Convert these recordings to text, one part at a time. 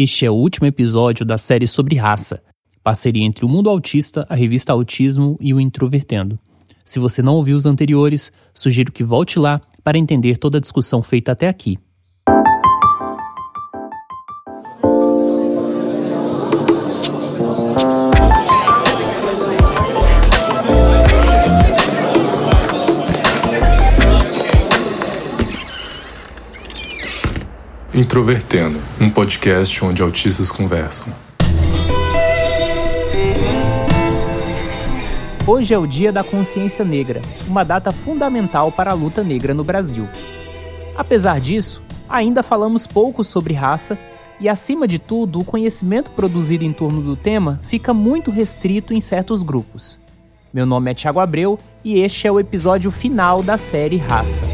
Este é o último episódio da série sobre raça, parceria entre o Mundo Autista, a revista Autismo e o Introvertendo. Se você não ouviu os anteriores, sugiro que volte lá para entender toda a discussão feita até aqui. Introvertendo, um podcast onde autistas conversam. Hoje é o Dia da Consciência Negra, uma data fundamental para a luta negra no Brasil. Apesar disso, ainda falamos pouco sobre raça e, acima de tudo, o conhecimento produzido em torno do tema fica muito restrito em certos grupos. Meu nome é Tiago Abreu e este é o episódio final da série Raça.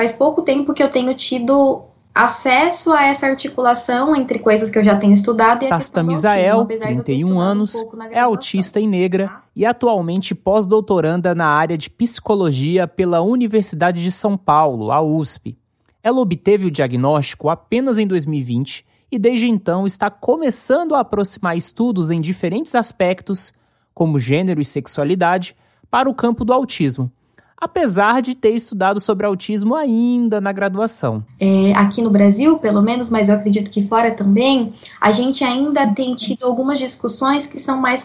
Faz pouco tempo que eu tenho tido acesso a essa articulação entre coisas que eu já tenho estudado e a Casta Misael, 31 anos, um é autista e negra tá? e atualmente pós-doutoranda na área de psicologia pela Universidade de São Paulo, a USP. Ela obteve o diagnóstico apenas em 2020 e desde então está começando a aproximar estudos em diferentes aspectos, como gênero e sexualidade, para o campo do autismo apesar de ter estudado sobre autismo ainda na graduação. É, aqui no Brasil, pelo menos, mas eu acredito que fora também, a gente ainda tem tido algumas discussões que são mais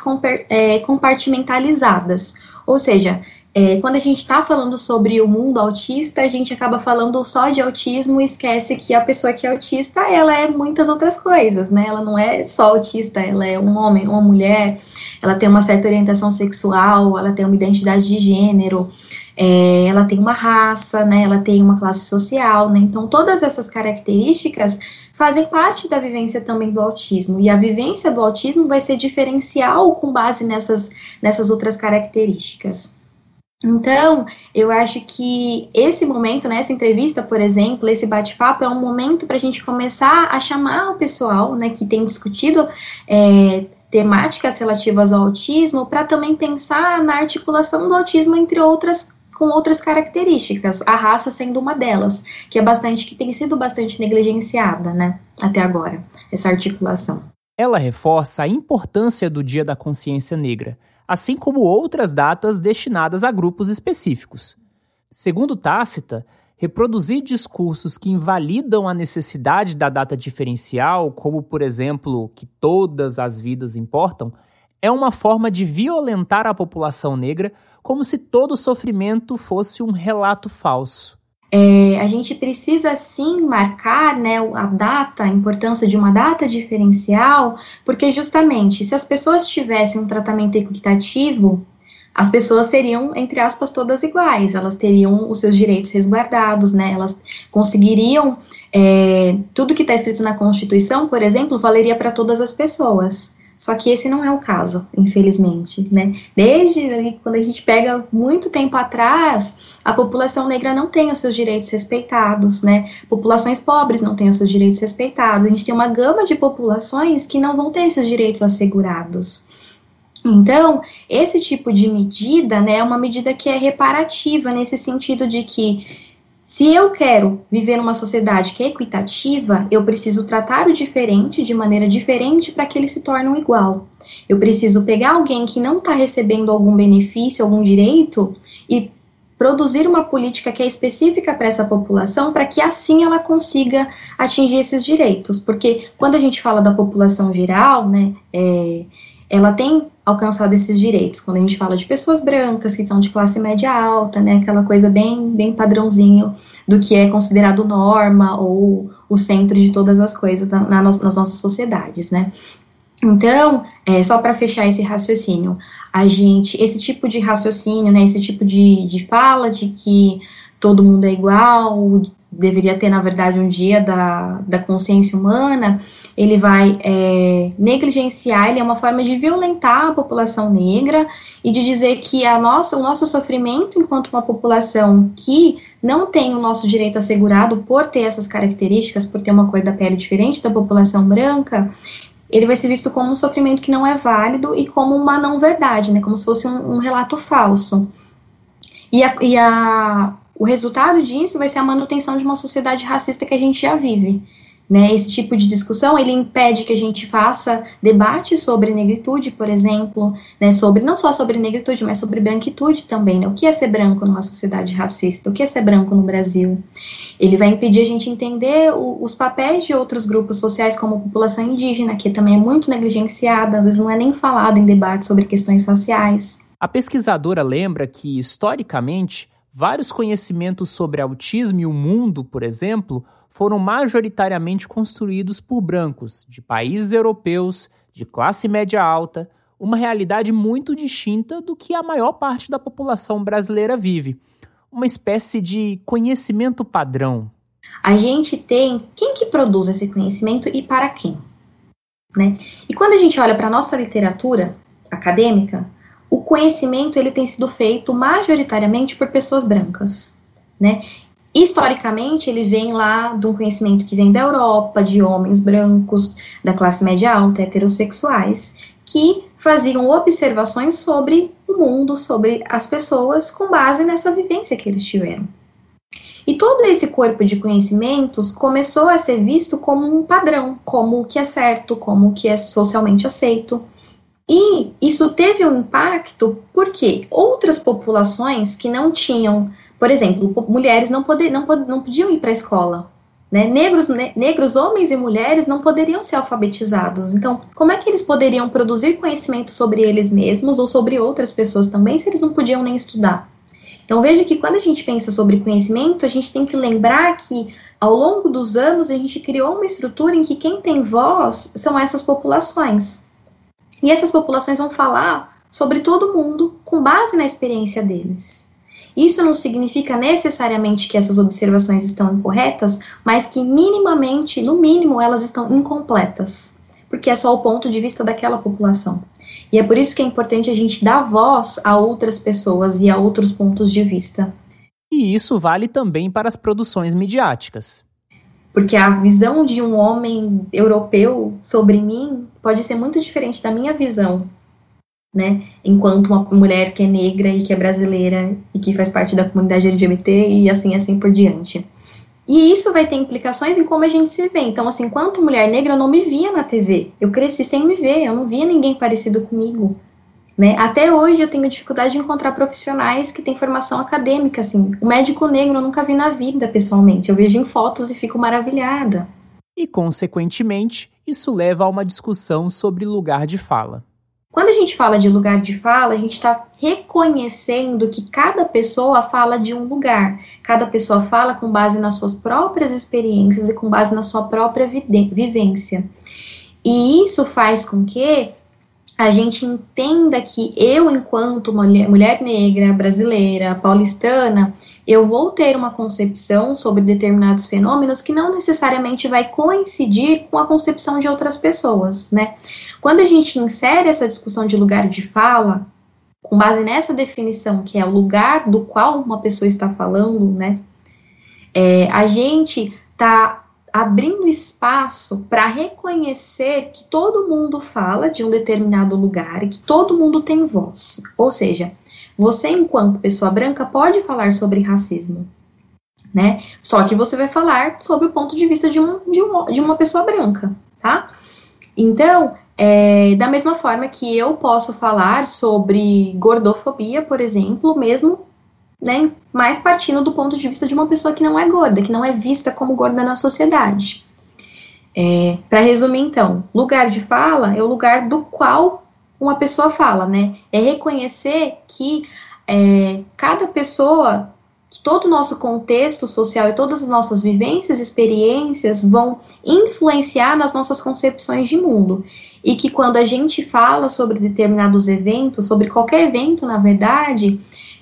é, compartimentalizadas. Ou seja, é, quando a gente está falando sobre o mundo autista, a gente acaba falando só de autismo e esquece que a pessoa que é autista, ela é muitas outras coisas, né? Ela não é só autista, ela é um homem, uma mulher, ela tem uma certa orientação sexual, ela tem uma identidade de gênero, é, ela tem uma raça, né, ela tem uma classe social, né, então todas essas características fazem parte da vivência também do autismo, e a vivência do autismo vai ser diferencial com base nessas, nessas outras características. Então, eu acho que esse momento, né, essa entrevista, por exemplo, esse bate-papo é um momento para a gente começar a chamar o pessoal, né, que tem discutido é, temáticas relativas ao autismo, para também pensar na articulação do autismo entre outras com outras características, a raça sendo uma delas, que é bastante que tem sido bastante negligenciada, né, até agora, essa articulação. Ela reforça a importância do Dia da Consciência Negra, assim como outras datas destinadas a grupos específicos. Segundo Tácita, reproduzir discursos que invalidam a necessidade da data diferencial, como por exemplo que todas as vidas importam, é uma forma de violentar a população negra como se todo sofrimento fosse um relato falso. É, a gente precisa sim marcar né, a data, a importância de uma data diferencial, porque justamente se as pessoas tivessem um tratamento equitativo, as pessoas seriam, entre aspas, todas iguais, elas teriam os seus direitos resguardados, né? Elas conseguiriam é, tudo que está escrito na Constituição, por exemplo, valeria para todas as pessoas. Só que esse não é o caso, infelizmente, né? Desde quando a gente pega muito tempo atrás, a população negra não tem os seus direitos respeitados, né? Populações pobres não têm os seus direitos respeitados. A gente tem uma gama de populações que não vão ter esses direitos assegurados. Então, esse tipo de medida, né, é uma medida que é reparativa nesse sentido de que se eu quero viver numa sociedade que é equitativa, eu preciso tratar o diferente de maneira diferente para que ele se torne um igual. Eu preciso pegar alguém que não está recebendo algum benefício, algum direito e produzir uma política que é específica para essa população, para que assim ela consiga atingir esses direitos. Porque quando a gente fala da população geral, né, é, ela tem alcançado esses direitos. Quando a gente fala de pessoas brancas que são de classe média alta, né, aquela coisa bem, bem padrãozinho do que é considerado norma ou o centro de todas as coisas na, na, nas nossas sociedades, né. Então, é, só para fechar esse raciocínio, a gente, esse tipo de raciocínio, né, esse tipo de, de fala de que todo mundo é igual, deveria ter, na verdade, um dia da, da consciência humana, ele vai é, negligenciar, ele é uma forma de violentar a população negra e de dizer que a nossa, o nosso sofrimento enquanto uma população que não tem o nosso direito assegurado por ter essas características, por ter uma cor da pele diferente da população branca, ele vai ser visto como um sofrimento que não é válido e como uma não verdade, né, como se fosse um, um relato falso. E a, e a o resultado disso vai ser a manutenção de uma sociedade racista que a gente já vive. Né, esse tipo de discussão ele impede que a gente faça debate sobre negritude, por exemplo, né, sobre não só sobre negritude, mas sobre branquitude também. Né, o que é ser branco numa sociedade racista? O que é ser branco no Brasil? Ele vai impedir a gente entender o, os papéis de outros grupos sociais, como a população indígena, que também é muito negligenciada, às vezes não é nem falada em debate sobre questões raciais. A pesquisadora lembra que, historicamente, vários conhecimentos sobre autismo e o mundo, por exemplo, foram majoritariamente construídos por brancos, de países europeus, de classe média alta, uma realidade muito distinta do que a maior parte da população brasileira vive. Uma espécie de conhecimento padrão. A gente tem quem que produz esse conhecimento e para quem, né? E quando a gente olha para a nossa literatura acadêmica, o conhecimento ele tem sido feito majoritariamente por pessoas brancas, né? Historicamente, ele vem lá de um conhecimento que vem da Europa, de homens brancos, da classe média alta, heterossexuais, que faziam observações sobre o mundo, sobre as pessoas, com base nessa vivência que eles tiveram. E todo esse corpo de conhecimentos começou a ser visto como um padrão, como o que é certo, como o que é socialmente aceito. E isso teve um impacto porque outras populações que não tinham por exemplo, mulheres não, poder, não, não podiam ir para a escola. Né? Negros, ne negros, homens e mulheres não poderiam ser alfabetizados. Então, como é que eles poderiam produzir conhecimento sobre eles mesmos ou sobre outras pessoas também, se eles não podiam nem estudar? Então, veja que quando a gente pensa sobre conhecimento, a gente tem que lembrar que ao longo dos anos a gente criou uma estrutura em que quem tem voz são essas populações. E essas populações vão falar sobre todo mundo com base na experiência deles. Isso não significa necessariamente que essas observações estão incorretas, mas que minimamente, no mínimo, elas estão incompletas, porque é só o ponto de vista daquela população. E é por isso que é importante a gente dar voz a outras pessoas e a outros pontos de vista. E isso vale também para as produções midiáticas. Porque a visão de um homem europeu sobre mim pode ser muito diferente da minha visão né? Enquanto uma mulher que é negra e que é brasileira e que faz parte da comunidade LGBT e assim assim por diante. E isso vai ter implicações em como a gente se vê. Então, assim, enquanto mulher negra, eu não me via na TV. Eu cresci sem me ver, eu não via ninguém parecido comigo. Né? Até hoje eu tenho dificuldade de encontrar profissionais que têm formação acadêmica, assim. O médico negro eu nunca vi na vida, pessoalmente. Eu vejo em fotos e fico maravilhada. E, consequentemente, isso leva a uma discussão sobre lugar de fala. Quando a gente fala de lugar de fala, a gente está reconhecendo que cada pessoa fala de um lugar, cada pessoa fala com base nas suas próprias experiências e com base na sua própria vivência. E isso faz com que a gente entenda que eu, enquanto mulher, mulher negra, brasileira, paulistana, eu vou ter uma concepção sobre determinados fenômenos que não necessariamente vai coincidir com a concepção de outras pessoas, né? Quando a gente insere essa discussão de lugar de fala, com base nessa definição, que é o lugar do qual uma pessoa está falando, né? É, a gente está abrindo espaço para reconhecer que todo mundo fala de um determinado lugar e que todo mundo tem voz. Ou seja, você, enquanto pessoa branca, pode falar sobre racismo, né? Só que você vai falar sobre o ponto de vista de, um, de, um, de uma pessoa branca, tá? Então, é, da mesma forma que eu posso falar sobre gordofobia, por exemplo, mesmo né, mais partindo do ponto de vista de uma pessoa que não é gorda, que não é vista como gorda na sociedade. É, Para resumir, então, lugar de fala é o lugar do qual uma pessoa fala, né? É reconhecer que é, cada pessoa, que todo o nosso contexto social e todas as nossas vivências, experiências vão influenciar nas nossas concepções de mundo. E que quando a gente fala sobre determinados eventos, sobre qualquer evento, na verdade,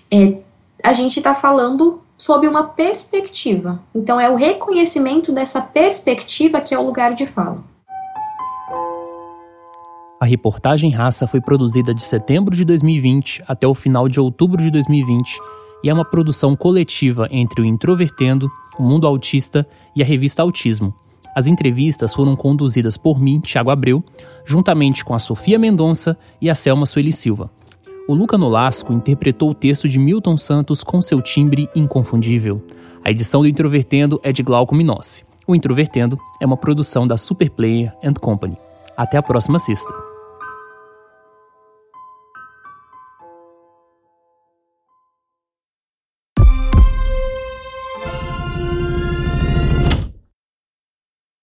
é, a gente está falando sob uma perspectiva. Então, é o reconhecimento dessa perspectiva que é o lugar de fala. A reportagem Raça foi produzida de setembro de 2020 até o final de outubro de 2020 e é uma produção coletiva entre o Introvertendo, o Mundo Autista e a revista Autismo. As entrevistas foram conduzidas por mim, Thiago Abreu, juntamente com a Sofia Mendonça e a Selma Sueli Silva. O Luca Nolasco interpretou o texto de Milton Santos com seu timbre inconfundível. A edição do Introvertendo é de Glauco Minossi. O Introvertendo é uma produção da Superplayer and Company. Até a próxima sexta.